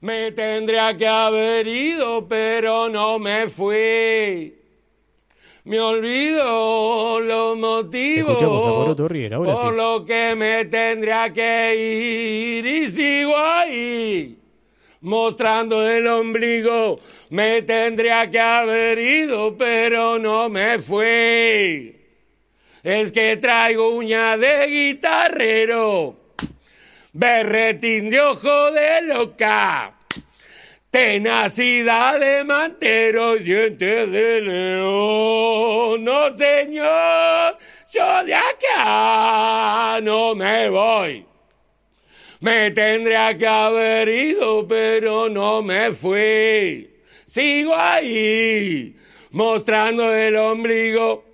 Me tendría que haber ido, pero no me fui. Me olvido los motivos ahora por sí. lo que me tendría que ir y sigo ahí. Mostrando el ombligo, me tendría que haber ido, pero no me fui. Es que traigo uña de guitarrero, berretín de ojo de loca. Tenacidad de mantero dientes de león. No, señor, yo de acá no me voy. Me tendría que haber ido, pero no me fui. Sigo ahí, mostrando el ombligo.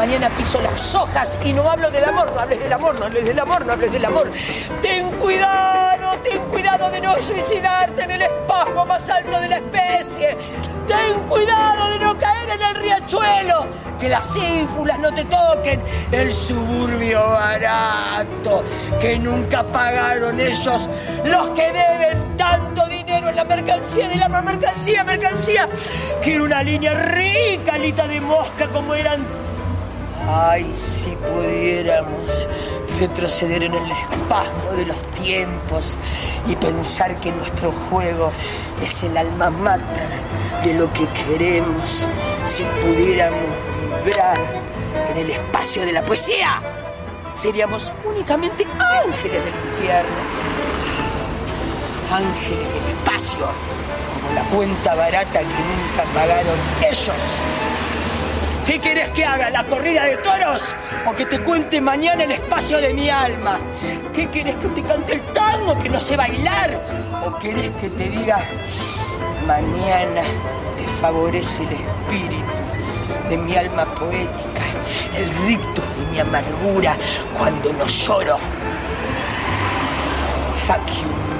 Mañana piso las hojas y no hablo del amor, no hables del amor, no hables del amor, no hables del amor. Ten cuidado, ten cuidado de no suicidarte en el espasmo más alto de la especie. Ten cuidado de no caer en el riachuelo, que las ínfulas no te toquen, el suburbio barato, que nunca pagaron ellos los que deben tanto dinero en la mercancía de la mercancía, mercancía. Quiero una línea rica, alita de mosca como eran. Ay, si pudiéramos retroceder en el espasmo de los tiempos y pensar que nuestro juego es el alma mater de lo que queremos si pudiéramos vibrar en el espacio de la poesía. Seríamos únicamente ángeles del infierno. Ángeles del espacio, como la cuenta barata que nunca pagaron ellos. ¿Qué querés que haga? ¿La corrida de toros? ¿O que te cuente mañana el espacio de mi alma? ¿Qué querés que te cante el tango que no sé bailar? ¿O querés que te diga mañana te favorece el espíritu de mi alma poética, el rictus de mi amargura cuando no lloro? Fuck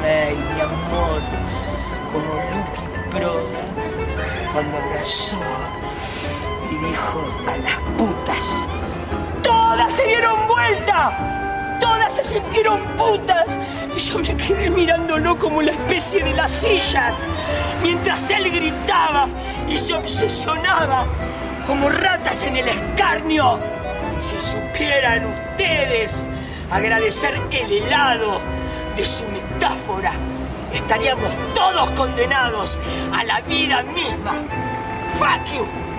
mi amor, como Lucky Proda cuando abrazó dijo a las putas. Todas se dieron vuelta. Todas se sintieron putas. Y yo me quedé mirándolo como la especie de las sillas. Mientras él gritaba y se obsesionaba como ratas en el escarnio. Si supieran ustedes agradecer el helado de su metáfora, estaríamos todos condenados a la vida misma. Fuck.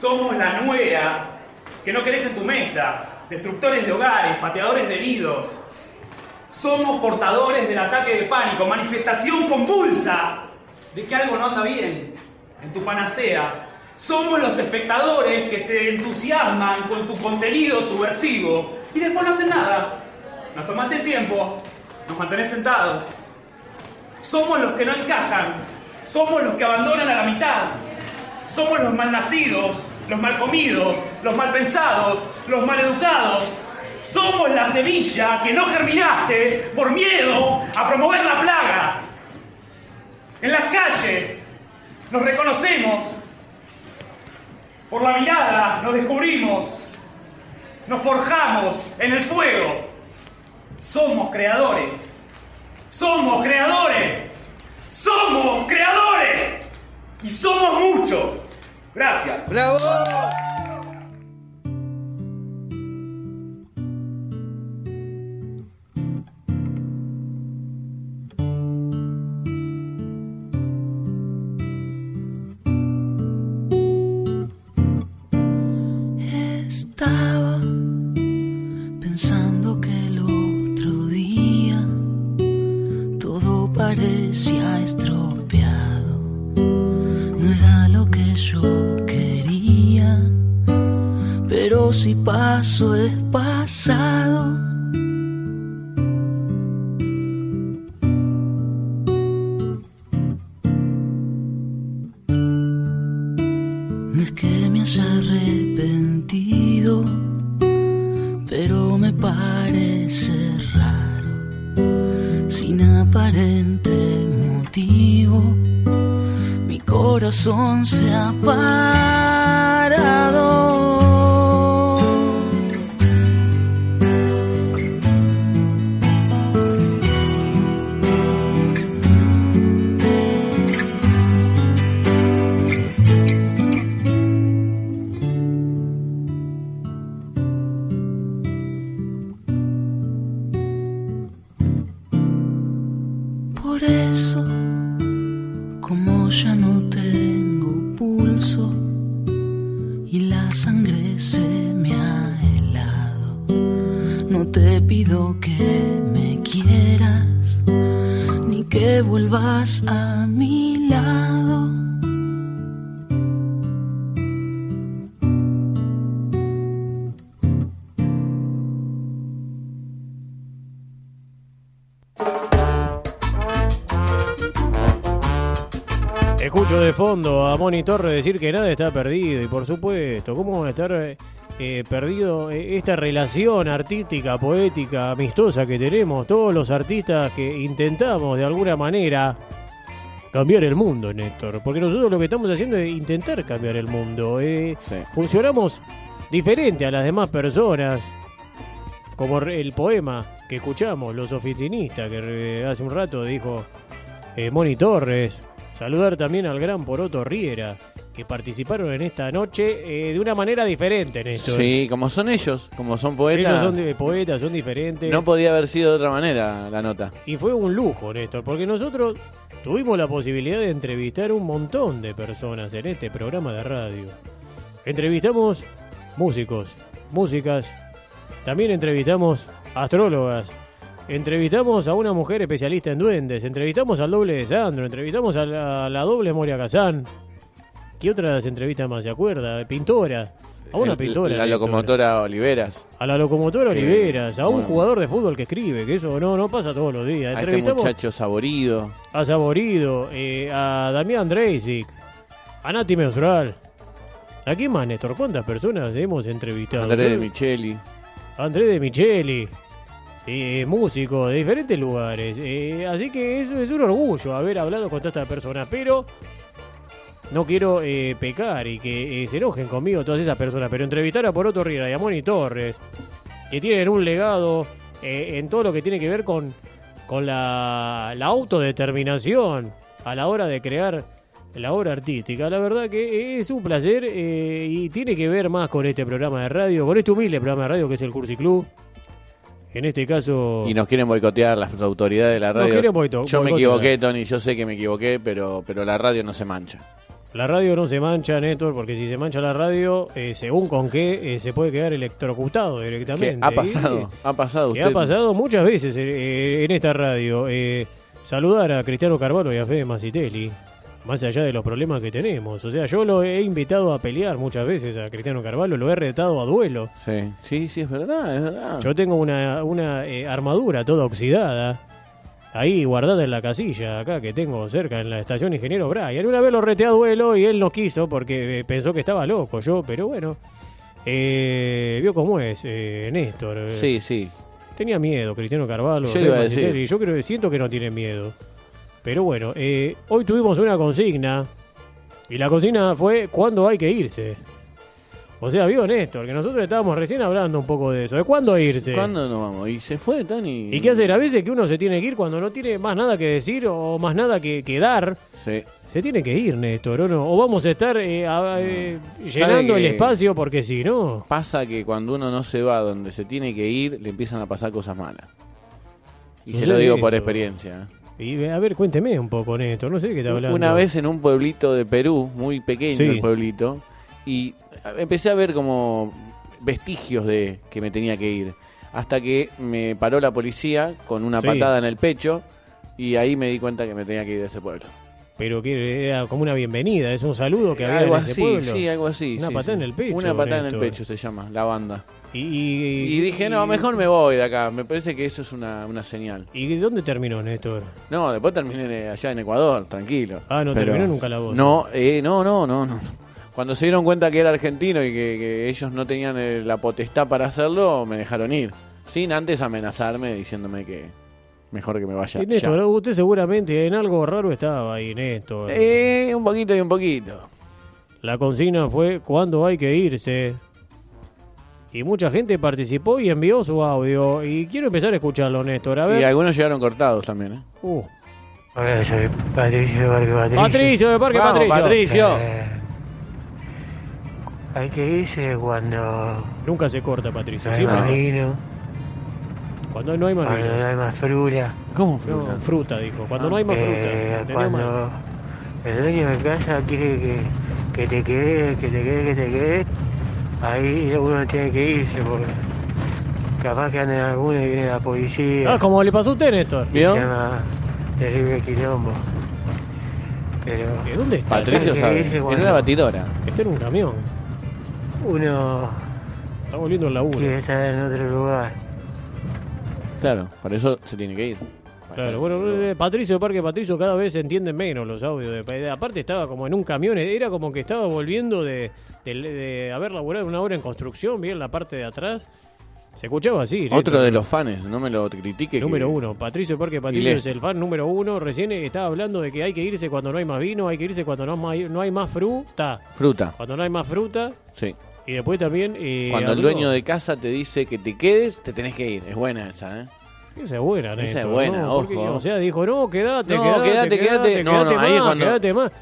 Somos la nuera que no querés en tu mesa. Destructores de hogares, pateadores de heridos. Somos portadores del ataque de pánico, manifestación convulsa de que algo no anda bien en tu panacea. Somos los espectadores que se entusiasman con tu contenido subversivo y después no hacen nada. Nos tomaste el tiempo, nos mantenés sentados, somos los que no encajan. Somos los que abandonan a la mitad. Somos los malnacidos, los malcomidos, los malpensados, los maleducados. Somos la semilla que no germinaste por miedo a promover la plaga. En las calles nos reconocemos. Por la mirada nos descubrimos. Nos forjamos en el fuego. Somos creadores. Somos creadores. Somos creadores y somos muchos. Gracias. ¡Bravo! Parece raro, sin aparente motivo, mi corazón se ha Escucho de fondo a Moni Torres decir que nada está perdido y por supuesto, ¿cómo va a estar eh, perdido eh, esta relación artística, poética, amistosa que tenemos todos los artistas que intentamos de alguna manera cambiar el mundo, Néstor? Porque nosotros lo que estamos haciendo es intentar cambiar el mundo. eh, Sí. Funcionamos diferente a las demás personas, como el poema que escuchamos, Los oficinistas, que hace un rato dijo eh, Moni Torres. Saludar también al gran Poroto Riera, que participaron en esta noche eh, de una manera diferente, Néstor. Sí, como son ellos, como son poetas. Ellos son de- poetas, son diferentes. No podía haber sido de otra manera la nota. Y fue un lujo, Néstor, porque nosotros tuvimos la posibilidad de entrevistar un montón de personas en este programa de radio. Entrevistamos músicos, músicas, también entrevistamos astrólogas, entrevistamos a una mujer especialista en duendes, entrevistamos al doble de Sandro, entrevistamos a la, a la doble Moria Kazán. ¿Qué otras entrevistas más se acuerda? Pintora. A una pintora. La locomotora Oliveras. A la locomotora Que- Oliveras, a un bueno. jugador de fútbol que escribe, que eso no, no pasa todos los días. A este muchacho saborido. a Saborido, eh, a Damián Dreisic, a Nati Meustral. ¿A quién más, Néstor? ¿Cuántas personas hemos entrevistado? Andrés de Micheli. Andrés de Micheli, eh, músico de diferentes lugares. eh, así que eso es un orgullo haber hablado con todas estas personas, pero no quiero eh, pecar y que se enojen conmigo todas esas personas, pero entrevistar a Poroto Riera y a Moni Torres, que tienen un legado en todo lo que tiene que ver con, con la, la autodeterminación a la hora de crear la obra artística. La verdad que es un placer y tiene que ver más con este programa de radio, con este humilde programa de radio que es el Cursi Club. En este caso, Y nos quieren boicotear las autoridades de la Nos radio. quieren boito- Yo me equivoqué, Tony. Yo sé que me equivoqué, pero, pero la radio no se mancha. la radio no se mancha, Néstor, porque si se mancha la radio, eh, según con qué, eh, se puede quedar electrocutado directamente. ha Y- pasado, ha pasado. Usted ha pasado muchas veces eh, en esta radio. Eh, saludar a Cristiano Carvalho y a Fede Macitelli, más allá de los problemas que tenemos. O sea, yo lo he invitado a pelear muchas veces a Cristiano Carvalho, lo he retado a duelo. Sí, sí, sí, es verdad, es verdad. Yo tengo una, una eh, armadura toda oxidada. Ahí guardada en la casilla, acá que tengo cerca en la estación Ingeniero Brian. Una vez lo reté a duelo y él no quiso porque eh, pensó que estaba loco yo, pero bueno. Eh, vio cómo es, eh, Néstor. eh, Sí, sí. Tenía miedo, Cristiano Carvalho. Yo iba a decir. Yo creo, siento que no tiene miedo. Pero bueno, eh, hoy tuvimos una consigna. Y la consigna fue cuándo hay que irse. O sea, vio Néstor, que nosotros estábamos recién hablando un poco de eso. ¿De cuándo irse? ¿Cuándo nos vamos? Y se fue, Tony. ¿Y qué hacer? A veces que uno se tiene que ir cuando no tiene más nada que decir o más nada que, que dar. Sí. Se tiene que ir, Néstor, ¿o no? O vamos a estar eh, a- eh, llenando el espacio porque si no... Pasa que cuando uno no se va donde se tiene que ir, le empiezan a pasar cosas malas. Y No se lo digo por experiencia. Y, a ver, cuénteme un poco, Néstor. No sé de qué está hablando. Una vez en un pueblito de Perú, muy pequeño Sí. el pueblito, y empecé a ver como vestigios de que me tenía que ir. Hasta que me paró la policía con una Sí. patada en el pecho y ahí me di cuenta que me tenía que ir de ese pueblo. Pero que era como una bienvenida, es un saludo que había algo en ese así, pueblo. sí, algo así. Una sí, patada sí. en el pecho. Una patada en el pecho se llama, la banda. Y, y- Y dije, no, mejor me voy de acá. Me parece que eso es una, una señal. ¿Y dónde terminó, Néstor? No, después terminé allá en Ecuador, tranquilo. Ah, no terminó nunca la voz. No, eh, no, no, no, no. Cuando se dieron cuenta que era argentino y que, que ellos no tenían eh, la potestad para hacerlo, me dejaron ir. Sin antes amenazarme diciéndome que mejor que me vaya. Y Néstor, ya. usted seguramente en algo raro estaba ahí, Néstor. Eh, un poquito y un poquito. La consigna fue cuándo hay que irse. Y mucha gente participó y envió su audio. Y quiero empezar a escucharlo, Néstor. A Y algunos llegaron cortados también, ¿eh? Uh. Hola, soy Patricio de Parque Patricio. Patricio, de Parque Vamos, Patricio. Patricio. Eh, hay que irse cuando Nunca se corta, Patricio. más Siempre. Cuando no hay más cuando no hay más frula, ¿Cómo No, fruta? fruta, dijo. Cuando no hay más fruta. eh, mal. cuando el dueño de casa quiere que, que te quedes, que te quedes, que te quedes, ahí uno tiene que irse porque capaz que anden algunos y viene la policía. Ah, como le pasó a usted, Néstor. se llama terrible quilombo. Pero ¿De dónde está? Patricio sabe. dice En una batidora. Está en un camión. uno Está volviendo el laburo. quiere estar en otro lugar. Claro, para eso se tiene que ir. Claro, bueno, eh, Patricio Parque Patricio cada vez se entienden menos los audios. De, aparte estaba como en un camión, era como que estaba volviendo de, de, de haber laburado una hora en construcción, bien la parte de atrás. Se escuchaba así. Otro de los fans, no me lo critique. que- Número uno, Patricio Parque Patricio es el fan número uno. Recién estaba hablando de que hay que irse cuando no hay más vino, hay que irse cuando no hay más fruta. Fruta, Cuando no hay más fruta. sí. Y después también... eh, Cuando el dueño de casa te dice que te quedes, te tenés que ir. Es buena esa, ¿eh? Esa es buena, Esa Néstor, es buena, ¿no? Porque, ojo. o sea, dijo, no, quédate, No, quédate, quédate, quédate. No, quédate no, ahí es más, cuando- quédate más.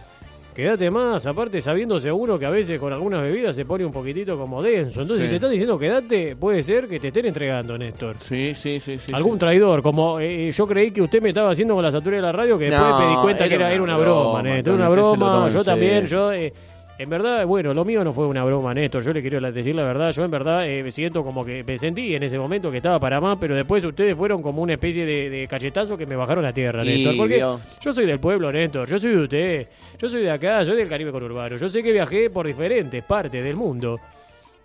Quédate más, aparte sabiéndose uno que a veces con algunas bebidas se pone un poquitito como denso. Entonces, Sí. si te están diciendo quédate, puede ser que te estén entregando, Néstor. Sí, sí, sí. sí Algún sí. traidor, como eh, yo creí que usted me estaba haciendo con la satura de la radio, que después me di cuenta que era, una era una broma, broma, Néstor. Una broma, yo también, yo... eh, en verdad, bueno, lo mío no fue una broma, Néstor. Yo le quiero la- decir la verdad. Yo en verdad eh, me siento como que me sentí en ese momento que estaba para más, pero después ustedes fueron como una especie de, de cachetazo que me bajaron a tierra, Y, Néstor. Porque vio. yo soy del pueblo, Néstor. Yo soy de usted. Yo soy de acá, yo soy del Caribe conurbano. Yo sé que viajé por diferentes partes del mundo.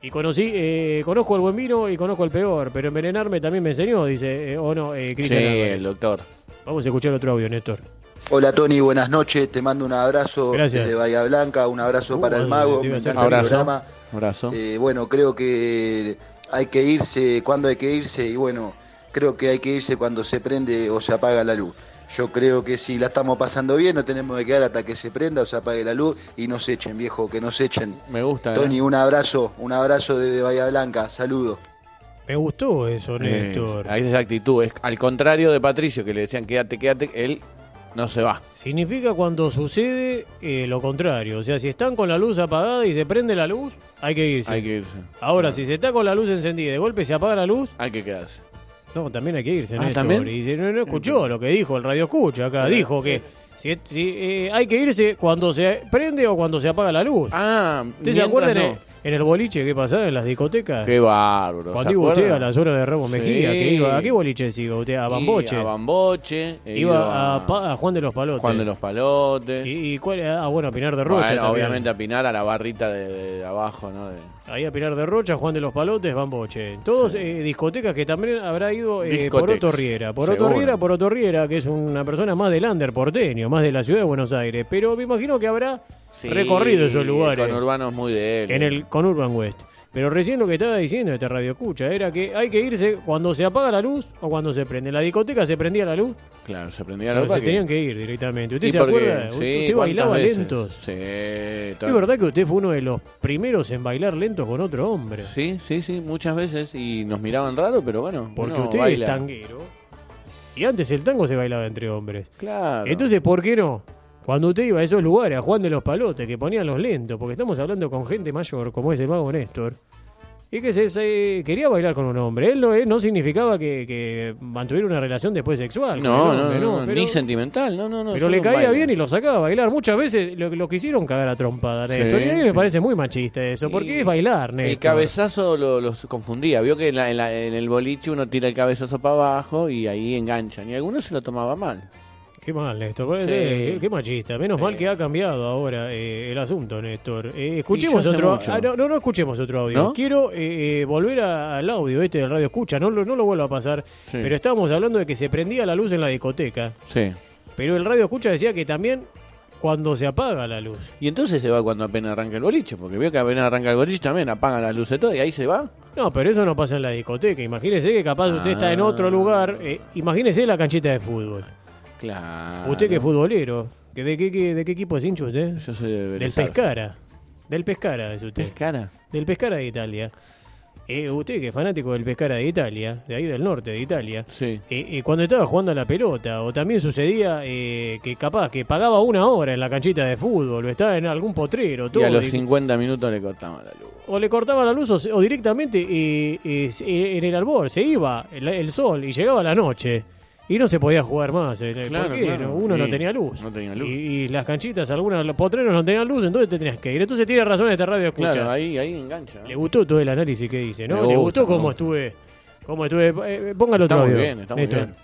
Y conocí, eh, conozco el buen vino y conozco el peor, pero envenenarme también me enseñó, dice, eh, o no, eh, Sí, Cristian Álvarez. el doctor. Vamos a escuchar otro audio, Néstor. Hola Tony, buenas noches. Te mando un abrazo Gracias. desde Bahía Blanca, un abrazo Uh, para el mago. Me encanta el Abrazo. programa. Abrazo. Eh, bueno, creo que hay que irse cuando hay que irse y bueno, creo que hay que irse cuando se prende o se apaga la luz. Yo creo que si la estamos pasando bien, no tenemos que quedar hasta que se prenda o se apague la luz y nos echen, viejo, que nos echen. Me gusta. ¿eh? Tony, un abrazo, un abrazo desde Bahía Blanca, saludos. Me gustó eso, Eh, Néstor. ahí es de actitud. Es al contrario de Patricio, que le decían quédate, quédate. Él no se va. Significa cuando sucede eh, lo contrario. O sea, si están con la luz apagada y se prende la luz, hay que irse. Hay que irse. Ahora, si se está con la luz encendida y de golpe se apaga la luz, Hay que quedarse. no, también hay que irse, Ah. ¿también? Y si no, no escuchó lo que dijo el radio escucha acá. Dijo que si, si, eh, hay que irse cuando se prende o cuando se apaga la luz. Ah, ¿Usted se mientras acuerda en, no. En el boliche que pasaba en las discotecas? Qué bárbaro. Cuando ¿se iba usted a acuerda? la zona de Ramos Mejía, que iba, ¿a qué boliche se iba usted? A Bamboche. Y A Bamboche. e iba a, Pa- a Juan de los Palotes. Juan de los Palotes. ¿Y, y cuál era? Ah, bueno, a Pinar de Rocha. Bueno, obviamente a Pinar a la barrita de, de abajo, ¿no? De- Ahí a Pinar de Rocha, Juan de los Palotes, Bamboche. Todos eh, discotecas que también habrá ido eh, por Otorriera. Por. Otorriera, por Otorriera, que es una persona más del under porteño, más de la ciudad de Buenos Aires. Pero me imagino que habrá Sí, recorrido esos lugares Con urbanos muy de él. en el Conurban West. Pero recién lo que estaba diciendo este radio escucha era que hay que irse cuando se apaga la luz o cuando se prende. En la discoteca se prendía la luz, Claro, se prendía la se tenían que ir directamente. ¿Usted ¿Y se acuerda? Sí, ¿Usted ¿cuántas bailaba veces? lentos? Sí, ¿Es verdad que usted fue uno de los primeros en bailar lentos con otro hombre? Sí, sí, sí, muchas veces. Y nos miraban raro, pero bueno. Porque usted baila. es tanguero. Y antes el tango se bailaba entre hombres. Claro. Entonces, ¿por qué no? Cuando usted iba a esos lugares, a Juan de los Palotes, que ponían los lentos, porque estamos hablando con gente mayor, como es el mago Néstor, y que se, se- quería bailar con un hombre. Él no, él no significaba que, que mantuviera una relación después sexual. no, no, no, pero, ni sentimental, no, no, no. pero le caía bien y lo sacaba a bailar. Muchas veces lo, lo quisieron cagar a trompada, Sí, Néstor. y a mí me parece muy machista eso, porque Y es bailar, Néstor. El cabezazo lo- los confundía. Vio que en, la- en la- en el boliche uno tira el cabezazo para abajo y ahí enganchan. Y algunos se lo tomaba mal. Qué mal, Néstor. Sí. Qué, qué machista. Menos Sí. mal que ha cambiado ahora eh, el asunto, Néstor. Eh, escuchemos otro. ah, no, no, no escuchemos otro audio. ¿No? Quiero eh, eh, volver a- al audio este del radio escucha. No, lo- no lo vuelvo a pasar. Sí. Pero estábamos hablando de que se prendía la luz en la discoteca. Sí. Pero el radio escucha decía que también cuando se apaga la luz. Y entonces se va cuando apenas arranca el boliche, porque veo que apenas arranca el boliche también apagan las luces todo y ahí se va. No, pero eso no pasa en la discoteca. Imagínese que capaz usted está en Ah. otro lugar. eh, imagínese la canchita de fútbol. Claro. Usted que es futbolero. ¿que ¿De qué, qué- de qué equipo es hincha usted? Yo soy de Del Vélez Arfield. Pescara. Del Pescara es usted. Pescara. Del Pescara de Italia. Eh, usted que es fanático del Pescara de Italia, de ahí del norte de Italia, Sí. eh, eh, cuando estaba jugando a la pelota, o también sucedía eh, que capaz que pagaba una hora en la canchita de fútbol, o estaba en algún potrero, todo, y a los y- 50 minutos le cortaban la luz. o le cortaba la luz, o, se- o directamente eh, eh, se- en el albor, se iba el, el sol y llegaba la noche. Y no se podía jugar más, eh, Claro, uno no Sí, tenía luz. no tenía luz. Y, y las canchitas, algunas, los potreros no tenían luz, entonces te tenías que ir. Entonces tiene razón este radio escucha. Claro, ahí, ahí engancha. ¿no? Le gustó todo el análisis que dice, ¿no? Me Le gusta, gustó me cómo gusta. estuve. Cómo estuve. Eh, póngalo Está otro muy audio, bien, está muy Néstor. bien.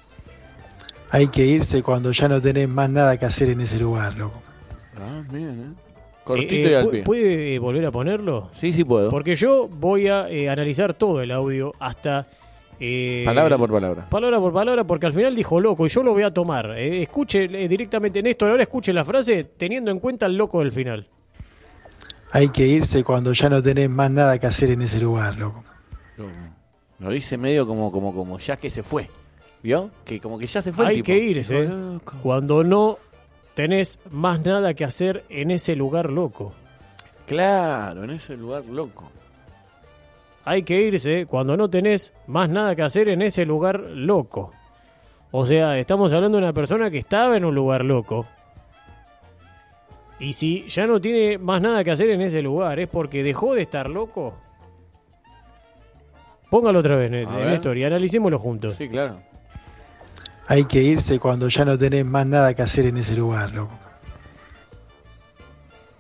Hay que irse cuando ya no tenés más nada que hacer en ese lugar, loco. Ah, bien, ¿eh? Cortito Eh, y al ¿pu- pie. ¿Puede eh, volver a ponerlo? Sí, sí puedo. Porque yo voy a eh, analizar todo el audio hasta... eh, Palabra por palabra. Palabra por palabra, porque al final dijo loco y yo lo voy a tomar. Eh, escuche eh, directamente Néstor, ahora escuche la frase teniendo en cuenta el loco del final. Hay que irse cuando ya no tenés más nada que hacer en ese lugar, loco. Lo, lo dice medio como, como, como ya que se fue. ¿Vio? Que como que ya se fue el Hay tipo. que irse cuando no tenés más nada que hacer en ese lugar loco. Claro, en ese lugar loco. Hay que irse cuando no tenés más nada que hacer en ese lugar loco. O sea, estamos hablando de una persona que estaba en un lugar loco. Y si ya no tiene más nada que hacer en ese lugar, ¿es porque dejó de estar loco? Póngalo otra vez, ver. Néstor, y analicémoslo juntos. Sí, claro. Hay que irse cuando ya no tenés más nada que hacer en ese lugar, loco.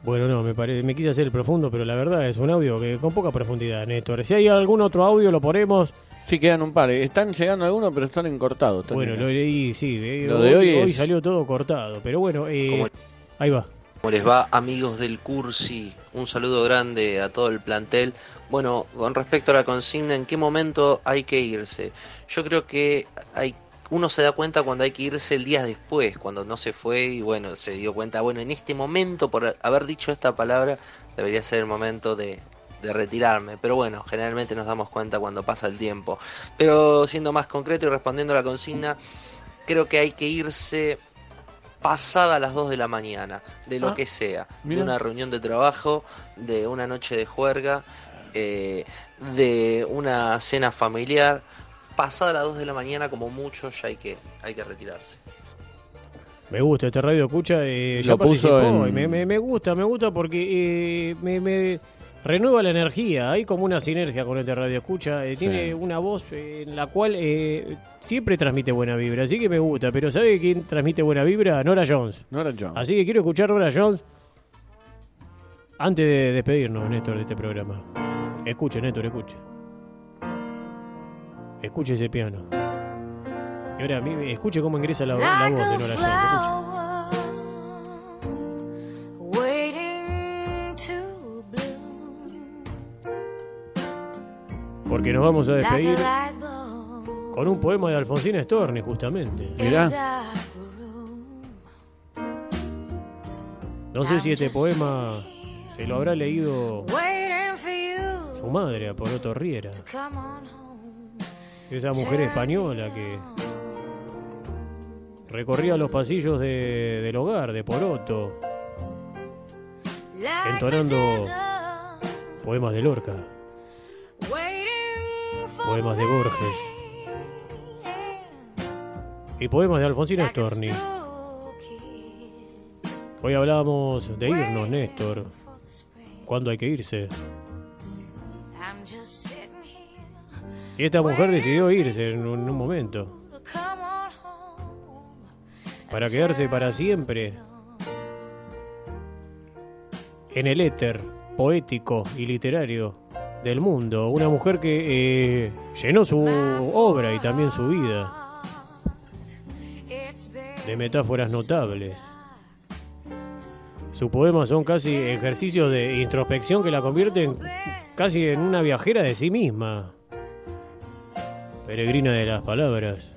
Bueno, no, me, pare- me quise hacer el profundo, pero la verdad es un audio que con poca profundidad, Néstor. Si hay algún otro audio, lo ponemos. Sí, quedan un par. Están llegando algunos, pero están encortados. están Bueno, en- lo leí, sí. eh, Lo de hoy es- salió todo cortado, pero bueno, eh, ahí va. ¿Cómo les va, amigos del Cursi? Un saludo grande a todo el plantel. Bueno, con respecto a la consigna, ¿en qué momento hay que irse? Yo creo que hay, uno se da cuenta cuando hay que irse el día después, cuando no se fue y bueno, se dio cuenta, bueno, en este momento, por haber dicho esta palabra, debería ser el momento de, de retirarme. Pero bueno, generalmente nos damos cuenta cuando pasa el tiempo. Pero siendo más concreto y respondiendo a la consigna, creo que hay que irse pasada las 2 de la mañana, de lo Ah, que sea, mira. de una reunión de trabajo, de una noche de juerga, eh, de una cena familiar, pasada las 2 de la mañana como mucho ya hay que, hay que retirarse. Me gusta este radio escucha. Eh, ya puso participó en- y me, me- me gusta, me gusta porque eh, me, me renueva la energía. Hay como una sinergia con este radio escucha. eh, tiene una voz en la cual eh, siempre transmite buena vibra. Así que me gusta. Pero ¿sabe quién transmite buena vibra? Nora Jones. No era yo. Así que quiero escuchar Nora Jones antes de despedirnos, Néstor, de este programa. Escuche, Néstor, escuche. Escuche ese piano. Y ahora, a mí- escuche cómo ingresa la, la voz de Nora Jones. Escuche. Porque nos vamos a despedir con un poema de Alfonsina Storni, justamente. Mirá. No sé si este poema se lo habrá leído su madre, a Poroto Riera. Esa mujer española que recorría los pasillos de- del hogar de Poroto, entonando poemas de Lorca, poemas de Borges y poemas de Alfonsina Storni. Hoy hablábamos de irnos, Néstor. ¿Cuándo hay que irse? Y esta mujer decidió irse en un, en un momento. Para quedarse para siempre en el éter poético y literario del mundo. Una mujer que eh, llenó su obra y también su vida de metáforas notables. Sus poemas son casi ejercicios de introspección que la convierten casi en una viajera de sí misma. Peregrina de las palabras.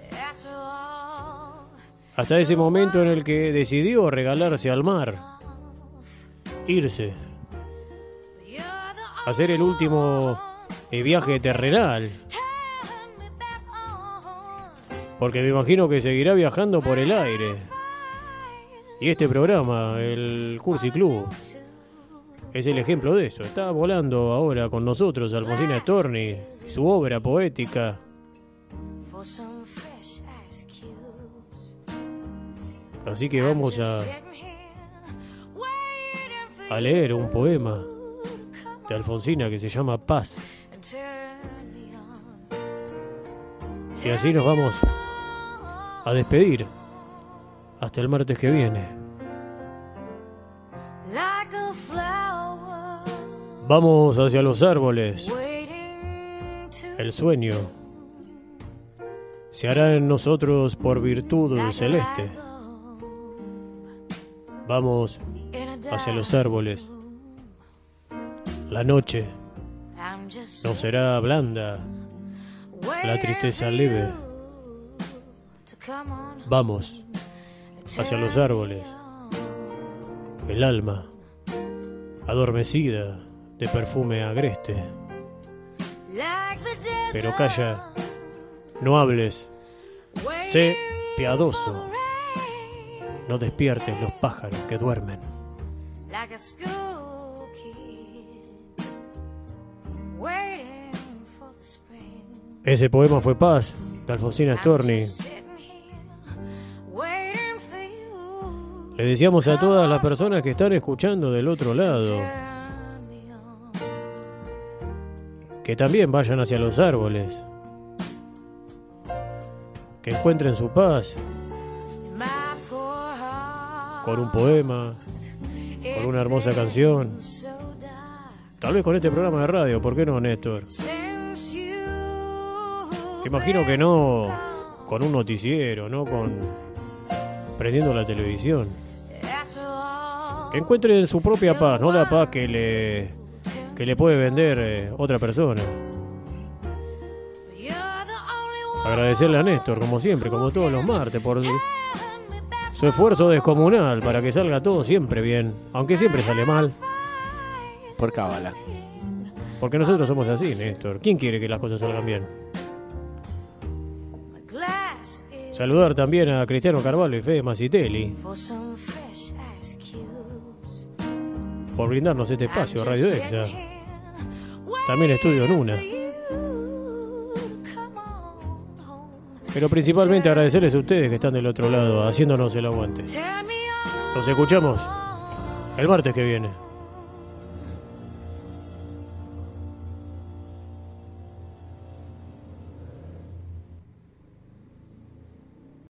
Hasta ese momento en el que decidió regalarse al mar. Irse. Hacer el último eh, viaje terrenal. Porque me imagino que seguirá viajando por el aire. Y este programa, el Cursi Club, es el ejemplo de eso. Está volando ahora con nosotros Alfonsina Storni, su obra poética. Así que vamos a, a leer un poema de Alfonsina que se llama Paz. Y así nos vamos a despedir hasta el martes que viene. Vamos hacia los árboles. El sueño se hará en nosotros por virtud celeste. Vamos hacia los árboles. La noche no será blanda, la tristeza leve. Vamos hacia los árboles. El alma, adormecida de perfume agreste. Pero calla, no hables, sé piadoso. No despiertes los pájaros que duermen. Ese poema fue Paz, de Alfonsina Storni. Le decíamos a todas las personas que están escuchando del otro lado que también vayan hacia los árboles, que encuentren su paz con un poema, con una hermosa canción, tal vez con este programa de radio, ¿por qué no, Néstor? Imagino que no con un noticiero, no con prendiendo la televisión. Que encuentren su propia paz, no la paz que le que le puede vender eh, otra persona. Agradecerle a Néstor, como siempre, como todos los martes, por su- esfuerzo descomunal para que salga todo siempre bien, aunque siempre sale mal. Por cábala. Porque nosotros somos así, Néstor. ¿Quién quiere que las cosas salgan bien? Saludar también a Cristiano Carvalho y Fede Macitelli por brindarnos este espacio, I'm Radio Exa. También Estudio Nuna. Pero principalmente agradecerles a ustedes que están del otro lado, haciéndonos el aguante. Nos escuchamos el martes que viene.